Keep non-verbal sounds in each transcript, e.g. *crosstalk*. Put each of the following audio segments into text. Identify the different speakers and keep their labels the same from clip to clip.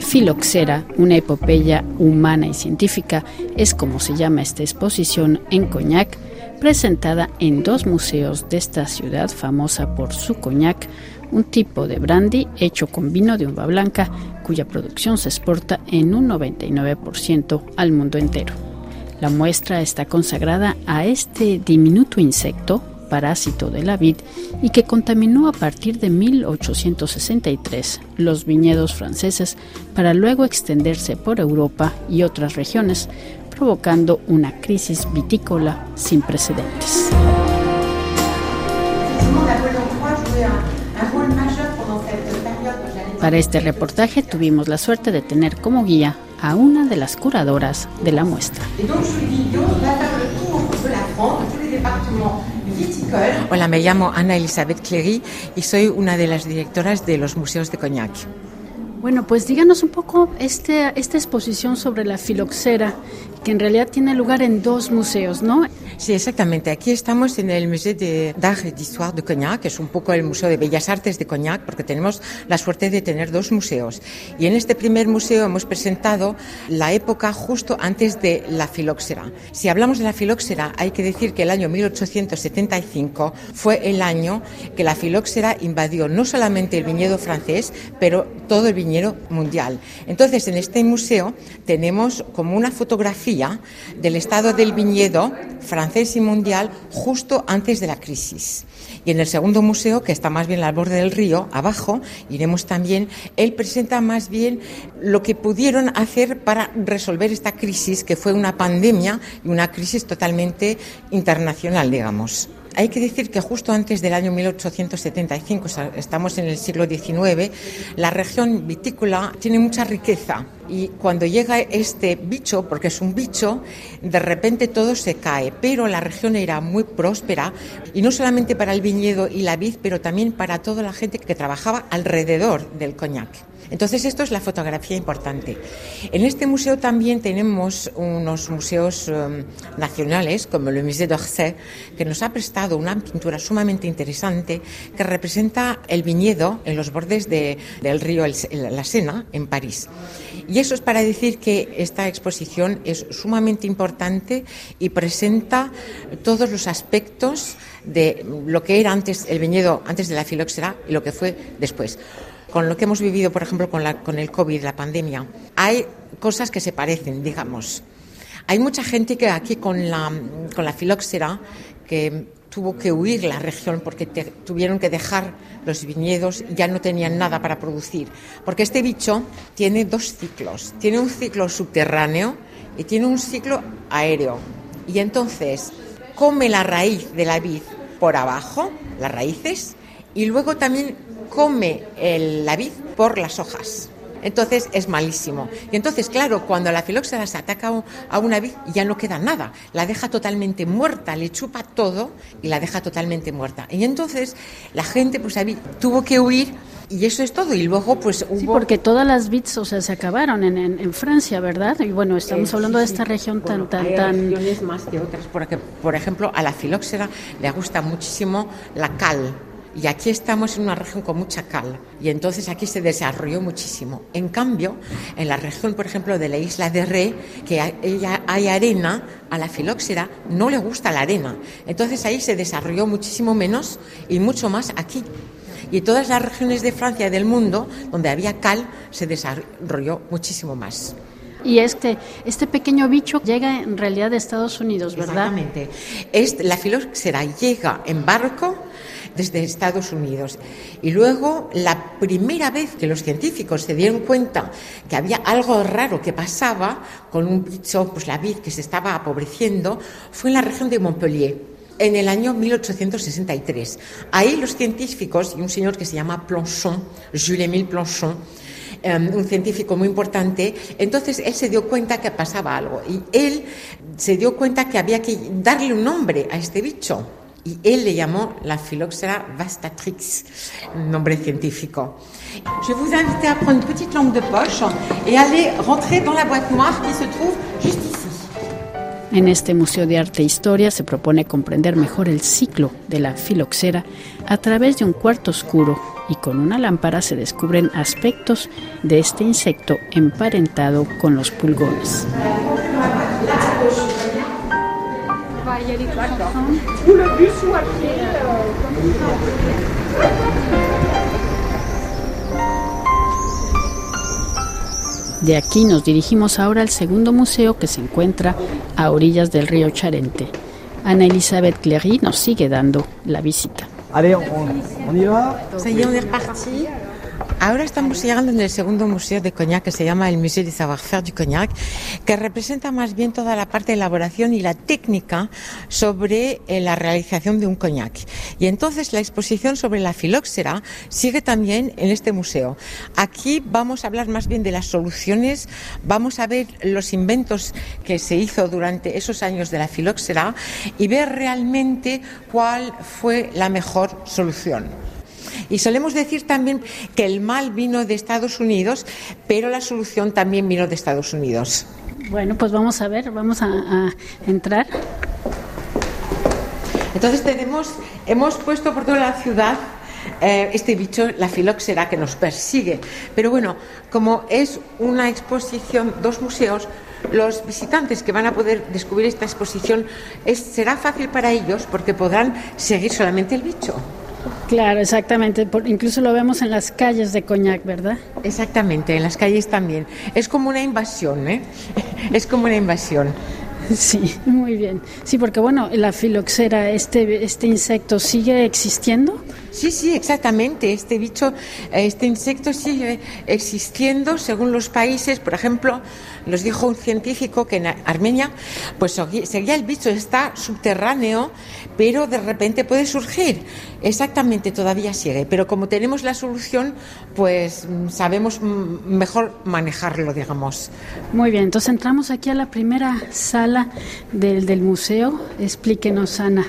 Speaker 1: Filoxera, una epopeya humana y científica, es como se llama esta exposición en Coñac, presentada en dos museos de esta ciudad famosa por su coñac, un tipo de brandy hecho con vino de uva blanca, cuya producción se exporta en un 99% al mundo entero. La muestra está consagrada a este diminuto insecto parásito de la vid y que contaminó a partir de 1863 los viñedos franceses para luego extenderse por Europa y otras regiones, provocando una crisis vitícola sin precedentes. Para este reportaje tuvimos la suerte de tener como guía a una de las curadoras de la muestra.
Speaker 2: Hola, me llamo Ana Elizabeth Clery y soy una de las directoras de los museos de Cognac.
Speaker 1: Bueno, pues díganos un poco este, esta exposición sobre la filoxera, que en realidad tiene lugar en dos museos, ¿no?
Speaker 2: Sí, exactamente. Aquí estamos en el Museo d'Art et d'Histoire de Cognac, que es un poco el Museo de Bellas Artes de Cognac, porque tenemos la suerte de tener dos museos. Y en este primer museo hemos presentado la época justo antes de la filoxera. Si hablamos de la filoxera, hay que decir que el año 1875 fue el año que la filoxera invadió no solamente el viñedo francés, pero todo el viñedo mundial. Entonces, en este museo tenemos como una fotografía del estado del viñedo francés y mundial justo antes de la crisis. Y en el segundo museo, que está más bien al borde del río, abajo, iremos también, él presenta más bien lo que pudieron hacer para resolver esta crisis, que fue una pandemia y una crisis totalmente internacional, digamos. Hay que decir que justo antes del año 1875, estamos en el siglo XIX, la región vitícola tiene mucha riqueza y cuando llega este bicho, porque es un bicho, de repente todo se cae, pero la región era muy próspera y no solamente para el viñedo y la vid, pero también para toda la gente que trabajaba alrededor del coñac. Entonces, esto es la fotografía importante. En este museo también tenemos unos museos um, nacionales, como el Musée d'Orsay, que nos ha prestado una pintura sumamente interesante que representa el viñedo en los bordes del río la Sena, en París. Y eso es para decir que esta exposición es sumamente importante y presenta todos los aspectos de lo que era antes el viñedo, antes de la filoxera, y lo que fue después con lo que hemos vivido, por ejemplo, con, la, el COVID, la pandemia, hay cosas que se parecen, digamos. Hay mucha gente que aquí con la, con la filoxera que tuvo que huir la región porque tuvieron que dejar los viñedos, ya no tenían nada para producir. Porque este bicho tiene dos ciclos. Tiene un ciclo subterráneo y tiene un ciclo aéreo. Y entonces come la raíz de la vid por abajo, las raíces, y luego también come el, la vid por las hojas. Entonces es malísimo. Y entonces, claro, cuando la filoxera se ataca a una vid, ya no queda nada. La deja totalmente muerta, le chupa todo y la deja totalmente muerta. Y entonces la gente pues tuvo que huir y eso es todo. Y luego, pues hubo.
Speaker 1: Sí, porque todas las bits, o sea, se acabaron en, en, Francia, ¿verdad? Y bueno, estamos eh, hablando de esta región tan, tan, tan.
Speaker 2: más que otras, porque, por ejemplo, a la filoxera le gusta muchísimo la cal y aquí estamos en una región con mucha cal y entonces aquí se desarrolló muchísimo. En cambio, en la región, por ejemplo, de la isla de Ré, que hay, hay arena, a la filoxera no le gusta la arena. Entonces ahí se desarrolló muchísimo menos y mucho más aquí. Y todas las regiones de Francia y del mundo donde había cal se desarrolló muchísimo más.
Speaker 1: Y este, este pequeño bicho llega en realidad de Estados Unidos, ¿verdad?
Speaker 2: Exactamente. Es, la filoxera llega en barco desde Estados Unidos. Y luego, la primera vez que los científicos se dieron cuenta que había algo raro que pasaba con un bicho, pues la vid que se estaba apobreciendo, fue en la región de Montpellier en el año 1863. Ahí los científicos y un señor que se llama Planchon, Jules-Émile Planchon, em, un científico muy importante, entonces él se dio cuenta que pasaba algo y él se dio cuenta que había que darle un nombre a este bicho y él le llamó la Phylloxera vastatrix, nombre científico.
Speaker 3: Je vous invite à prendre une petite lampe de poche et aller rentrer dans la boîte noire qui se trouve juste ici.
Speaker 1: En este Museo de Arte e Historia se propone comprender mejor el ciclo de la filoxera a través de un cuarto oscuro y con una lámpara se descubren aspectos de este insecto emparentado con los pulgones. De aquí nos dirigimos ahora al segundo museo que se encuentra a orillas del río Charente. Ana Elizabeth Clery nos sigue dando la visita.
Speaker 2: Allez, on, y va. Ahora estamos llegando en el segundo museo de Cognac que se llama el Museo de Savoir-Faire du Cognac, que representa más bien toda la parte de elaboración y la técnica sobre eh, la realización de un cognac. Y entonces la exposición sobre la filoxera sigue también en este museo. Aquí vamos a hablar más bien de las soluciones, vamos a ver los inventos que se hizo durante esos años de la filoxera y ver realmente cuál fue la mejor solución. Y solemos decir también que el mal vino de Estados Unidos, pero la solución también vino de Estados Unidos.
Speaker 1: Bueno, pues vamos a ver, vamos a, entrar.
Speaker 2: Entonces tenemos, hemos puesto por toda la ciudad eh, este bicho, la filoxera, que nos persigue. Pero bueno, como es una exposición, dos museos, los visitantes que van a poder descubrir esta exposición será fácil para ellos porque podrán seguir solamente el bicho.
Speaker 1: Claro, exactamente. incluso lo vemos en las calles de Coñac, ¿verdad?
Speaker 2: Exactamente, en las calles también. Es como una invasión, ¿eh? *laughs* Es como una invasión.
Speaker 1: Sí, muy bien. Sí, porque bueno, la filoxera, este, este insecto sigue existiendo.
Speaker 2: Sí, sí, exactamente. Este bicho, este insecto sigue existiendo según los países. Por ejemplo, nos dijo un científico que en Armenia, pues seguía el bicho, está subterráneo, pero de repente puede surgir. Exactamente, todavía sigue. Pero como tenemos la solución, pues mm, sabemos mejor manejarlo, digamos.
Speaker 1: Muy bien, entonces entramos aquí a la primera sala del, del museo. Explíquenos, Ana.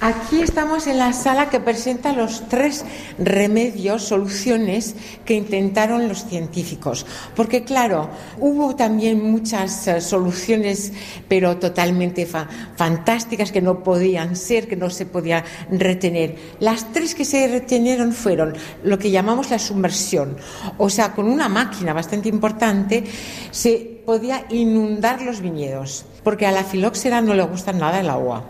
Speaker 2: Aquí estamos en la sala que presenta los tres remedios, soluciones que intentaron los científicos. Porque claro, hubo también muchas eh, soluciones, pero totalmente fantásticas que no podían ser, que no se podían retener. Las tres que se retenieron fueron lo que llamamos la sumersión. O sea, con una máquina bastante importante se podía inundar los viñedos, porque a la filoxera no le gusta nada el agua.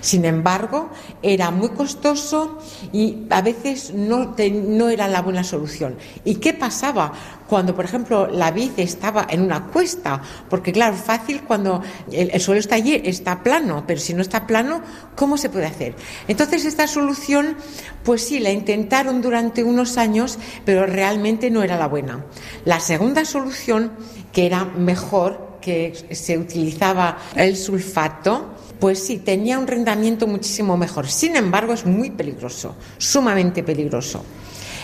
Speaker 2: Sin embargo, era muy costoso y a veces no, no era la buena solución. ¿Y qué pasaba cuando, por ejemplo, la vid estaba en una cuesta? Porque, claro, fácil cuando el, suelo está allí, está plano, pero si no está plano, ¿cómo se puede hacer? Entonces, esta solución, pues sí, la intentaron durante unos años, pero realmente no era la buena. La segunda solución, que era mejor, que se utilizaba el sulfato, pues sí, tenía un rendimiento muchísimo mejor. Sin embargo, es muy peligroso, sumamente peligroso.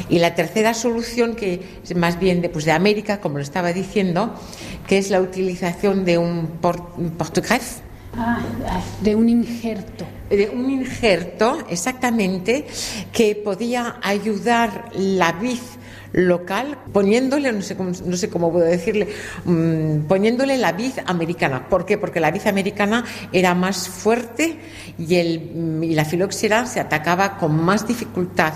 Speaker 2: Y la tercera solución, que es más bien de, pues de América, como lo estaba diciendo, que es la utilización de un, portugués.
Speaker 1: Ah, de un injerto.
Speaker 2: De un injerto, exactamente, que podía ayudar la vid local, poniéndole, no sé cómo, no sé cómo puedo decirle, mm, poniéndole la vid americana. ¿Por qué? Porque la vid americana era más fuerte y, el, mm, y la filoxera se atacaba con más dificultad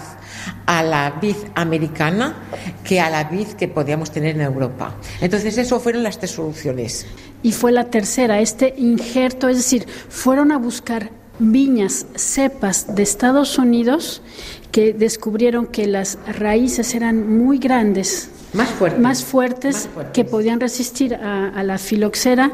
Speaker 2: a la vid americana que a la vid que podíamos tener en Europa. Entonces, eso fueron las tres soluciones.
Speaker 1: Y fue la tercera, este injerto, es decir, fueron a buscar viñas, cepas de Estados Unidos que descubrieron que las raíces eran muy grandes,
Speaker 2: más fuertes,
Speaker 1: más fuertes, que podían resistir a, la filoxera,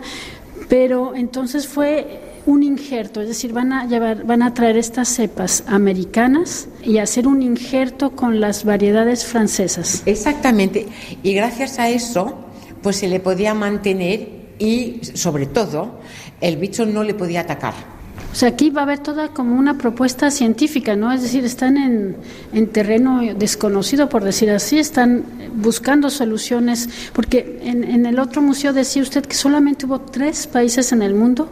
Speaker 1: pero entonces fue un injerto, es decir, van a llevar, van a traer estas cepas americanas y hacer un injerto con las variedades francesas.
Speaker 2: Exactamente, y gracias a eso, pues se le podía mantener y, sobre todo, el bicho no le podía atacar.
Speaker 1: O sea, aquí va a haber toda como una propuesta científica, ¿no? Es decir, están en, en terreno desconocido, por decir así, están buscando soluciones, porque en, en el otro museo decía usted que solamente hubo tres países en el mundo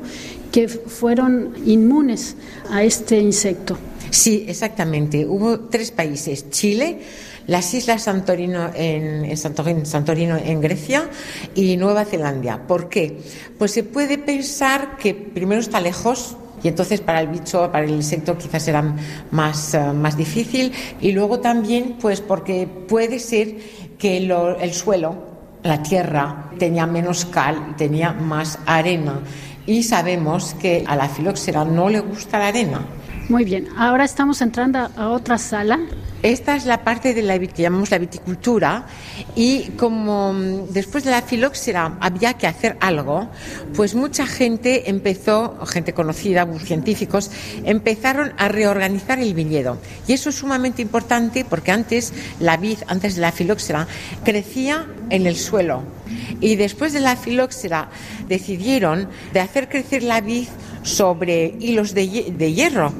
Speaker 1: que fueron inmunes a este insecto.
Speaker 2: Sí, exactamente. Hubo tres países, Chile, las islas Santorino en, en Santorin- Santorino en Grecia y Nueva Zelanda. ¿Por qué? Pues se puede pensar que primero está lejos, y entonces para el bicho, para el insecto quizás será más, eh, más difícil. Y luego también, pues porque puede ser que el suelo, la tierra, tenía menos cal tenía más arena. Y sabemos que a la filoxera no le gusta la arena.
Speaker 1: Muy bien, ahora estamos entrando a- otra sala.
Speaker 2: Esta es la parte de la llamamos la viticultura y como mm, después de la filoxera había que hacer algo, pues mucha gente empezó, gente conocida, científicos, empezaron a reorganizar el viñedo. Y eso es sumamente importante porque antes la vid, antes de la filoxera, crecía en el suelo. Y después de la filoxera decidieron de hacer crecer la vid sobre hilos de, de hierro.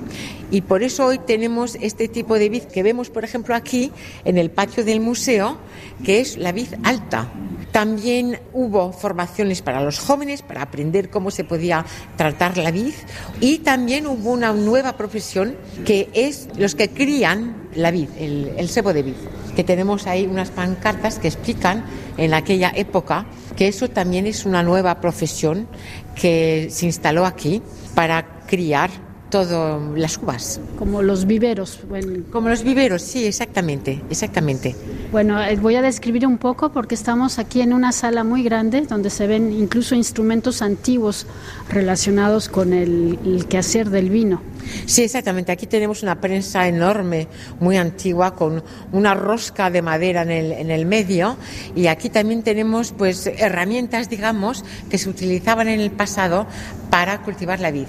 Speaker 2: Y por eso hoy tenemos este tipo de vid que vemos, por ejemplo, aquí en el patio del museo, que es la vid alta. También hubo formaciones para los jóvenes para aprender cómo se podía tratar la vid y también hubo una nueva profesión que es los que crían la vid, el, el cebo de vid, que tenemos ahí unas pancartas que explican en aquella época que eso también es una nueva profesión que se instaló aquí para criar todas las uvas.
Speaker 1: como los viveros. Bueno,
Speaker 2: Como los viveros, sí, exactamente, exactamente.
Speaker 1: bueno, eh, voy a describir un poco porque estamos aquí en una sala muy grande donde se ven incluso instrumentos antiguos relacionados con el, el quehacer del vino.
Speaker 2: Sí, exactamente. Aquí tenemos una prensa enorme, muy antigua, con una rosca de madera en el, en el medio. Y aquí también tenemos pues herramientas, digamos, que se utilizaban en el pasado para cultivar la vid.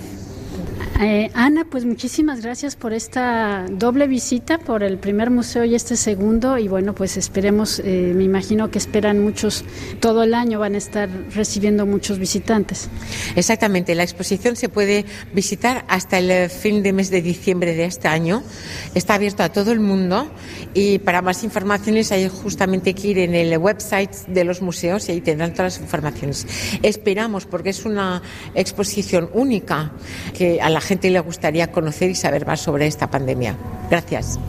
Speaker 1: Eh, Ana, pues muchísimas gracias por esta doble visita, por el primer museo y este segundo. Y bueno, pues esperemos, eh, me imagino que esperan muchos, todo el año van a estar recibiendo muchos visitantes.
Speaker 2: Exactamente, la exposición se puede visitar hasta el fin de mes de diciembre de este año. Está abierto a todo el mundo y para más informaciones hay justamente que ir en el website de los museos y ahí tendrán todas las informaciones. Esperamos, porque es una exposición única que a la gente le gustaría conocer y saber más sobre esta pandemia. Gracias.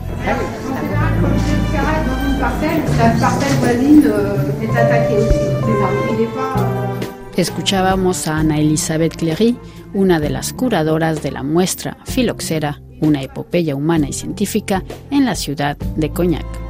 Speaker 1: Escuchábamos a Ana Elizabeth Clery, una de las curadoras de la muestra Filoxera, una epopeya humana y científica en la ciudad de Coñac.